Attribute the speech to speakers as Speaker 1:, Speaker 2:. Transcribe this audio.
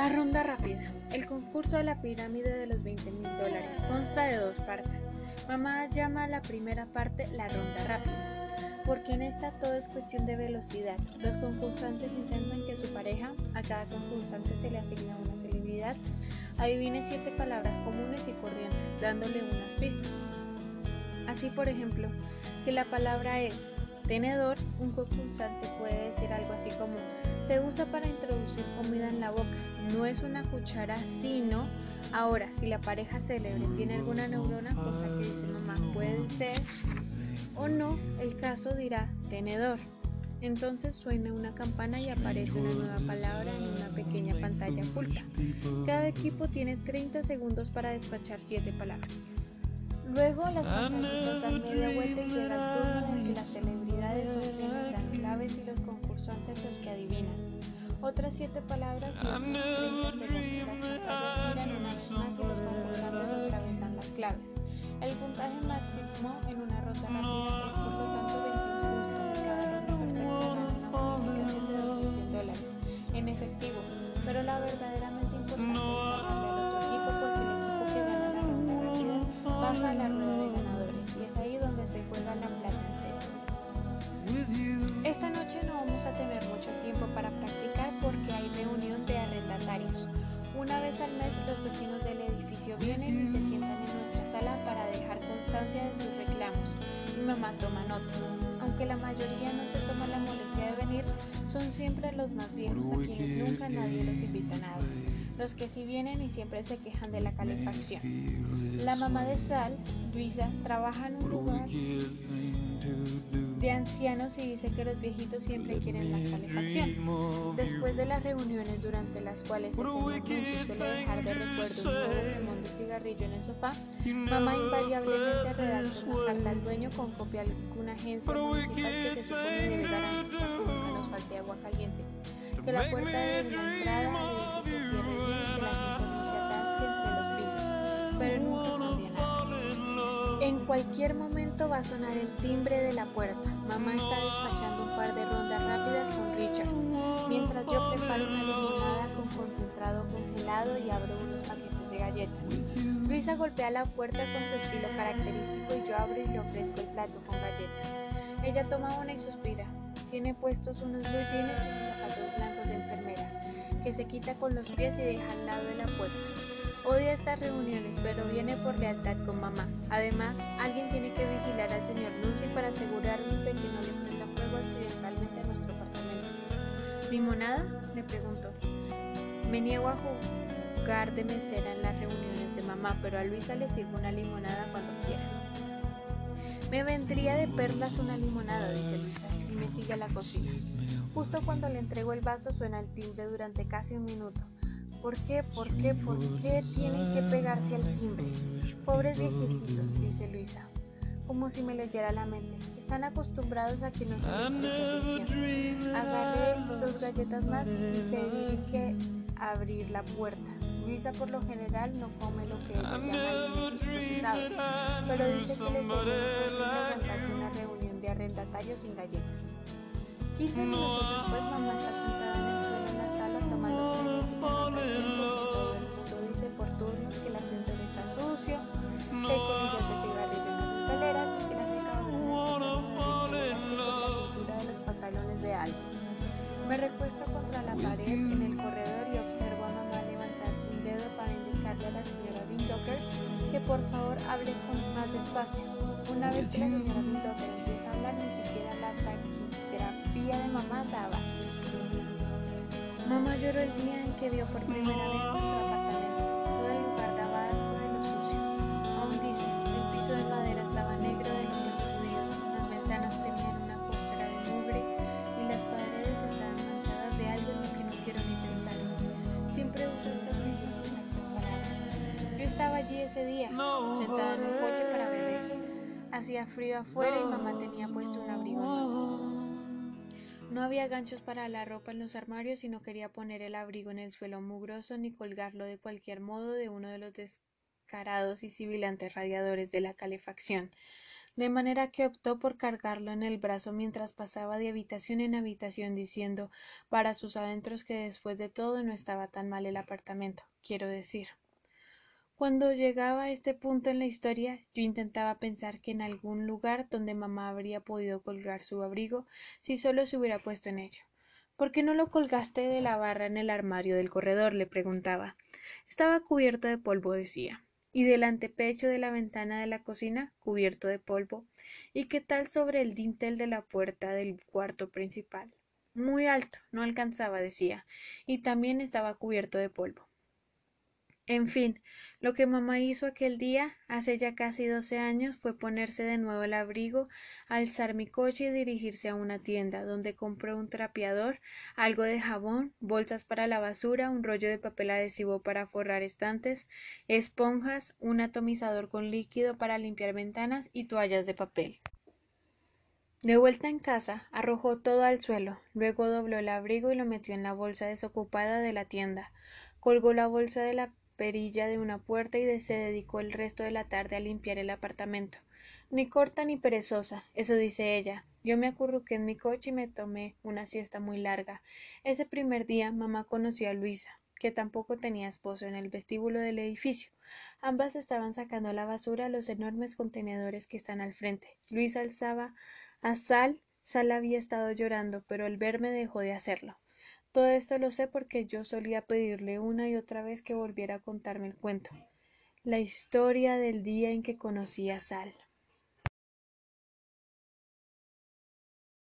Speaker 1: La ronda rápida. El concurso de la pirámide de los 20 mil dólares consta de dos partes. Mamá llama a la primera parte la ronda rápida, porque en esta todo es cuestión de velocidad. Los concursantes intentan que su pareja, a cada concursante se le asigna una celebridad, adivine siete palabras comunes y corrientes, dándole unas pistas. Así, por ejemplo, si la palabra es tenedor, un concursante puede decir algo así como se usa para introducir comida en la boca, no es una cuchara, sino ahora, si la pareja célebre tiene alguna neurona, cosa que dice mamá puede ser o no, el caso dirá tenedor. Entonces suena una campana y aparece una nueva palabra en una pequeña pantalla oculta. Cada equipo tiene 30 segundos para despachar 7 palabras. Luego las pantallas dan media vuelta y llega el turno en que las celebridades son quienes dan claves y los concursantes los que adivinan. Otras siete palabras y otros 30 segundos. Las una vez más y los concursantes otra vez dan las claves. El puntaje máximo en una ronda rápida es por lo tanto 21 puntos cada ronda una bonificación de 2.100 dólares en efectivo, pero la verdaderamente importante es ganarle al otro equipo porque el equipo que gana la ronda rápida pasa a la rueda Una vez al mes los vecinos del edificio vienen y se sientan en nuestra sala para dejar constancia de sus reclamos y mamá toma nota. Aunque la mayoría no se toma la molestia de venir, son siempre los más viejos a quienes nunca nadie los invita a nada. Los que sí vienen y siempre se quejan de la calefacción. La mamá de Sal, Luisa, trabaja en un lugar de ancianos y dice que los viejitos siempre quieren la calefacción. Después de las reuniones durante las cuales el señor Nancy suele dejar de recuerdo un nuevo quemón de cigarrillo en el sofá, mamá invariablemente redacta una carta al dueño con copia a alguna agencia municipal que se supone debe garantizar que nunca nos falte agua caliente, que la puerta de la entrada del edificio cierre cualquier momento va a sonar el timbre de la puerta. Mamá está despachando un par de rondas rápidas con Richard, mientras yo preparo una limonada con concentrado congelado y abro unos paquetes de galletas. Luisa golpea la puerta con su estilo característico y yo abro y le ofrezco el plato con galletas. Ella toma una y suspira. Tiene puestos unos blue jeans y sus zapatos blancos de enfermera, que se quita con los pies y deja al lado de la puerta. Odia estas reuniones, pero viene por lealtad con mamá. Además, alguien tiene que vigilar al señor Nunzi para asegurarnos de que no le prenda fuego accidentalmente a nuestro apartamento. ¿Limonada? le pregunto. Me niego a jugar de mesera en las reuniones de mamá, pero a Luisa le sirvo una limonada cuando quiera. Me vendría de perlas una limonada, dice Luisa, y me sigue a la cocina. Justo cuando le entrego el vaso suena el timbre durante casi un minuto. ¿Por qué? ¿Por qué? ¿Por qué tienen que pegarse al timbre? Pobres viejecitos, dice Luisa, como si me leyera la mente. Están acostumbrados a que no se les preste atención. Agarré dos galletas más y se dirige a abrir la puerta. Luisa por lo general no come lo que ella llama alimentos procesados, pero dice que les imposible aguantarse una reunión de arrendatarios sin galletas. 15 minutos después mamá está sentada Me recuesto contra la pared en el corredor y observo a mamá levantar un dedo para indicarle a la señora Windokers que por favor hable con más despacio. Una vez que la señora Windoker empieza a hablar, ni siquiera la taquigrafía de mamá da abasto. Mamá lloró el día en que vio por primera vez nuestro apartamento. Ese día, sentada en un coche para bebés. Hacía frío afuera y mamá tenía puesto un abrigo nuevo. No había ganchos para la ropa en los armarios y no quería poner el abrigo en el suelo mugroso ni colgarlo de cualquier modo de uno de los descarados y sibilantes radiadores de la calefacción. de manera que optó por cargarlo en el brazo mientras pasaba de habitación en habitación diciendo para sus adentros que después de todo no estaba tan mal el apartamento, quiero decir. Cuando llegaba a este punto en la historia, yo intentaba pensar que en algún lugar donde mamá habría podido colgar su abrigo si solo se hubiera puesto en ello. ¿Por qué no lo colgaste de la barra en el armario del corredor? le preguntaba. Estaba cubierto de polvo, decía. Y del antepecho de la ventana de la cocina, cubierto de polvo. ¿Y qué tal sobre el dintel de la puerta del cuarto principal? Muy alto, no alcanzaba, decía, y también estaba cubierto de polvo. En fin, lo que mamá hizo aquel día, hace ya casi doce años, fue ponerse de nuevo el abrigo, alzar mi coche y dirigirse a una tienda, donde compró un trapeador, algo de jabón, bolsas para la basura, un rollo de papel adhesivo para forrar estantes, esponjas, un atomizador con líquido para limpiar ventanas y toallas de papel. De vuelta en casa, arrojó todo al suelo, luego dobló el abrigo y lo metió en la bolsa desocupada de la tienda, colgó la bolsa de la perilla de una puerta y se dedicó el resto de la tarde a limpiar el apartamento. Ni corta ni perezosa, eso dice ella. Yo me acurruqué en mi coche y me tomé una siesta muy larga. Ese primer día mamá conoció a Luisa, que tampoco tenía esposo en el vestíbulo del edificio. Ambas estaban sacando la basura los enormes contenedores que están al frente. Luisa alzaba a Sal. Sal había estado llorando, pero al verme dejó de hacerlo. Todo esto lo sé porque yo solía pedirle una y otra vez que volviera a contarme el cuento, la historia del día en que conocí a Sal.